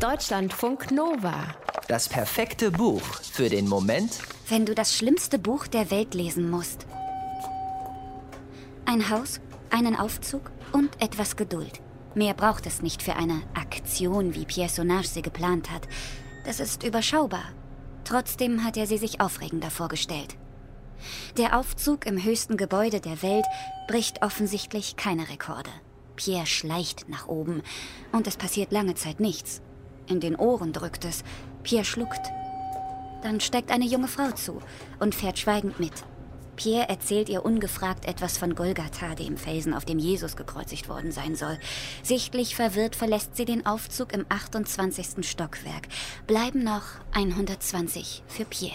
Deutschlandfunk Nova. Das perfekte Buch für den Moment, wenn du das schlimmste Buch der Welt lesen musst. Ein Haus, einen Aufzug und etwas Geduld. Mehr braucht es nicht für eine Aktion, wie Pierre Sonage sie geplant hat. Das ist überschaubar. Trotzdem hat er sie sich aufregender vorgestellt. Der Aufzug im höchsten Gebäude der Welt bricht offensichtlich keine Rekorde. Pierre schleicht nach oben und es passiert lange Zeit nichts. In den Ohren drückt es. Pierre schluckt. Dann steigt eine junge Frau zu und fährt schweigend mit. Pierre erzählt ihr ungefragt etwas von Golgatha, dem Felsen, auf dem Jesus gekreuzigt worden sein soll. Sichtlich verwirrt verlässt sie den Aufzug im 28. Stockwerk. Bleiben noch 120 für Pierre.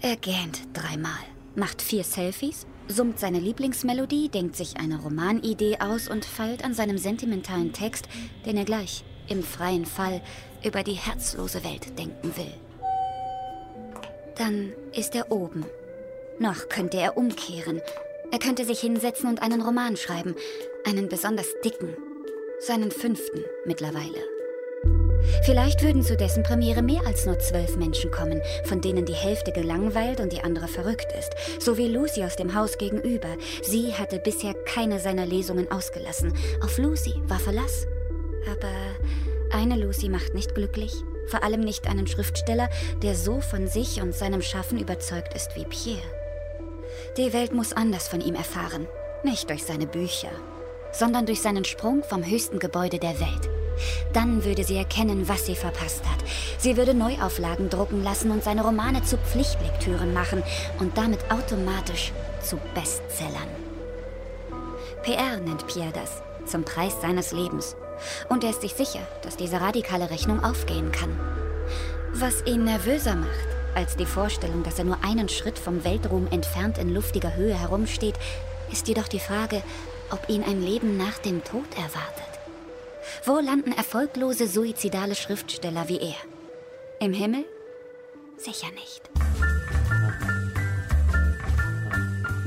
Er gähnt dreimal, macht vier Selfies, summt seine Lieblingsmelodie, denkt sich eine Romanidee aus und feilt an seinem sentimentalen Text, den er gleich im freien Fall über die herzlose Welt denken will. Dann ist er oben. Noch könnte er umkehren. Er könnte sich hinsetzen und einen Roman schreiben. Einen besonders dicken. Seinen fünften mittlerweile. Vielleicht würden zu dessen Premiere mehr als nur zwölf Menschen kommen, von denen die Hälfte gelangweilt und die andere verrückt ist. So wie Lucy aus dem Haus gegenüber. Sie hatte bisher keine seiner Lesungen ausgelassen. Auf Lucy war Verlass. Aber eine Lucy macht nicht glücklich. Vor allem nicht einen Schriftsteller, der so von sich und seinem Schaffen überzeugt ist wie Pierre. Die Welt muss anders von ihm erfahren. Nicht durch seine Bücher, sondern durch seinen Sprung vom höchsten Gebäude der Welt. Dann würde sie erkennen, was sie verpasst hat. Sie würde Neuauflagen drucken lassen und seine Romane zu Pflichtlektüren machen und damit automatisch zu Bestsellern. PR nennt Pierre das, zum Preis seines Lebens. Und er ist sich sicher, dass diese radikale Rechnung aufgehen kann. Was ihn nervöser macht, als die Vorstellung, dass er nur einen Schritt vom Weltruhm entfernt in luftiger Höhe herumsteht, ist jedoch die Frage, ob ihn ein Leben nach dem Tod erwartet. Wo landen erfolglose suizidale Schriftsteller wie er? Im Himmel? Sicher nicht.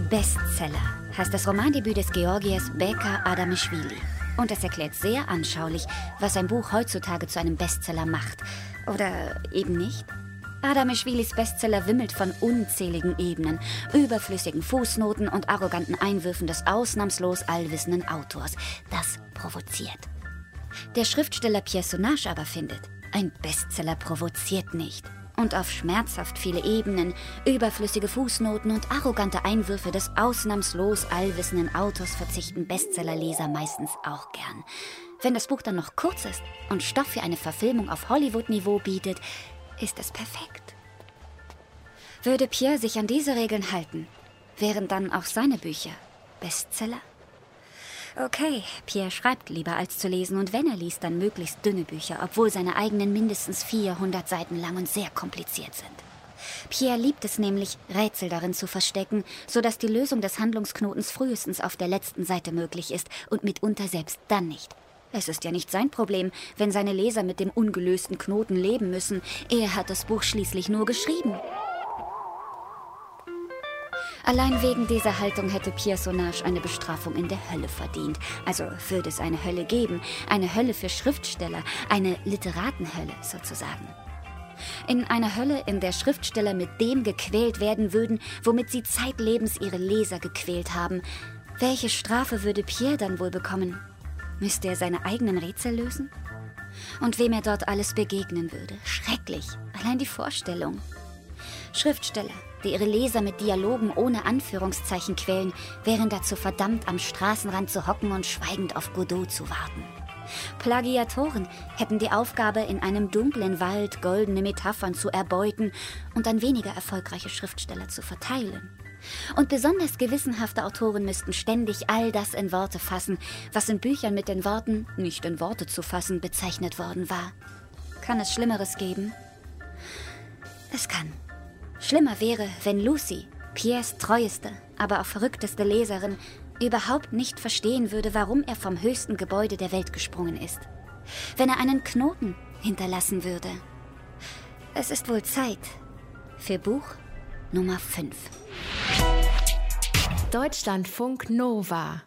Bestseller heißt das Romandebüt des Georgiers Beka Adamischvili. Und es erklärt sehr anschaulich, was ein Buch heutzutage zu einem Bestseller macht. Oder eben nicht. Adamischwilis Bestseller wimmelt von unzähligen Ebenen, überflüssigen Fußnoten und arroganten Einwürfen des ausnahmslos allwissenden Autors. Das provoziert. Der Schriftsteller Pierre Sonage aber findet, ein Bestseller provoziert nicht. Und auf schmerzhaft viele Ebenen, überflüssige Fußnoten und arrogante Einwürfe des ausnahmslos allwissenden Autors verzichten Bestsellerleser meistens auch gern. Wenn das Buch dann noch kurz ist und Stoff für eine Verfilmung auf Hollywood-Niveau bietet, ist es perfekt. Würde Pierre sich an diese Regeln halten, wären dann auch seine Bücher Bestseller? Okay, Pierre schreibt lieber als zu lesen und wenn er liest, dann möglichst dünne Bücher, obwohl seine eigenen mindestens 400 Seiten lang und sehr kompliziert sind. Pierre liebt es nämlich, Rätsel darin zu verstecken, sodass die Lösung des Handlungsknotens frühestens auf der letzten Seite möglich ist und mitunter selbst dann nicht. Es ist ja nicht sein Problem, wenn seine Leser mit dem ungelösten Knoten leben müssen. Er hat das Buch schließlich nur geschrieben. Allein wegen dieser Haltung hätte Pierre Sonage eine Bestrafung in der Hölle verdient. Also würde es eine Hölle geben, eine Hölle für Schriftsteller, eine Literatenhölle sozusagen. In einer Hölle, in der Schriftsteller mit dem gequält werden würden, womit sie zeitlebens ihre Leser gequält haben. Welche Strafe würde Pierre dann wohl bekommen? Müsste er seine eigenen Rätsel lösen? Und wem er dort alles begegnen würde. Schrecklich. Allein die Vorstellung. Schriftsteller, die ihre Leser mit Dialogen ohne Anführungszeichen quälen, wären dazu verdammt, am Straßenrand zu hocken und schweigend auf Godot zu warten. Plagiatoren hätten die Aufgabe, in einem dunklen Wald goldene Metaphern zu erbeuten und an weniger erfolgreiche Schriftsteller zu verteilen. Und besonders gewissenhafte Autoren müssten ständig all das in Worte fassen, was in Büchern mit den Worten nicht in Worte zu fassen bezeichnet worden war. Kann es Schlimmeres geben? Es kann. Schlimmer wäre, wenn Lucy, Piers treueste, aber auch verrückteste Leserin, überhaupt nicht verstehen würde, warum er vom höchsten Gebäude der Welt gesprungen ist. Wenn er einen Knoten hinterlassen würde. Es ist wohl Zeit für Buch Nummer 5. Deutschlandfunk Nova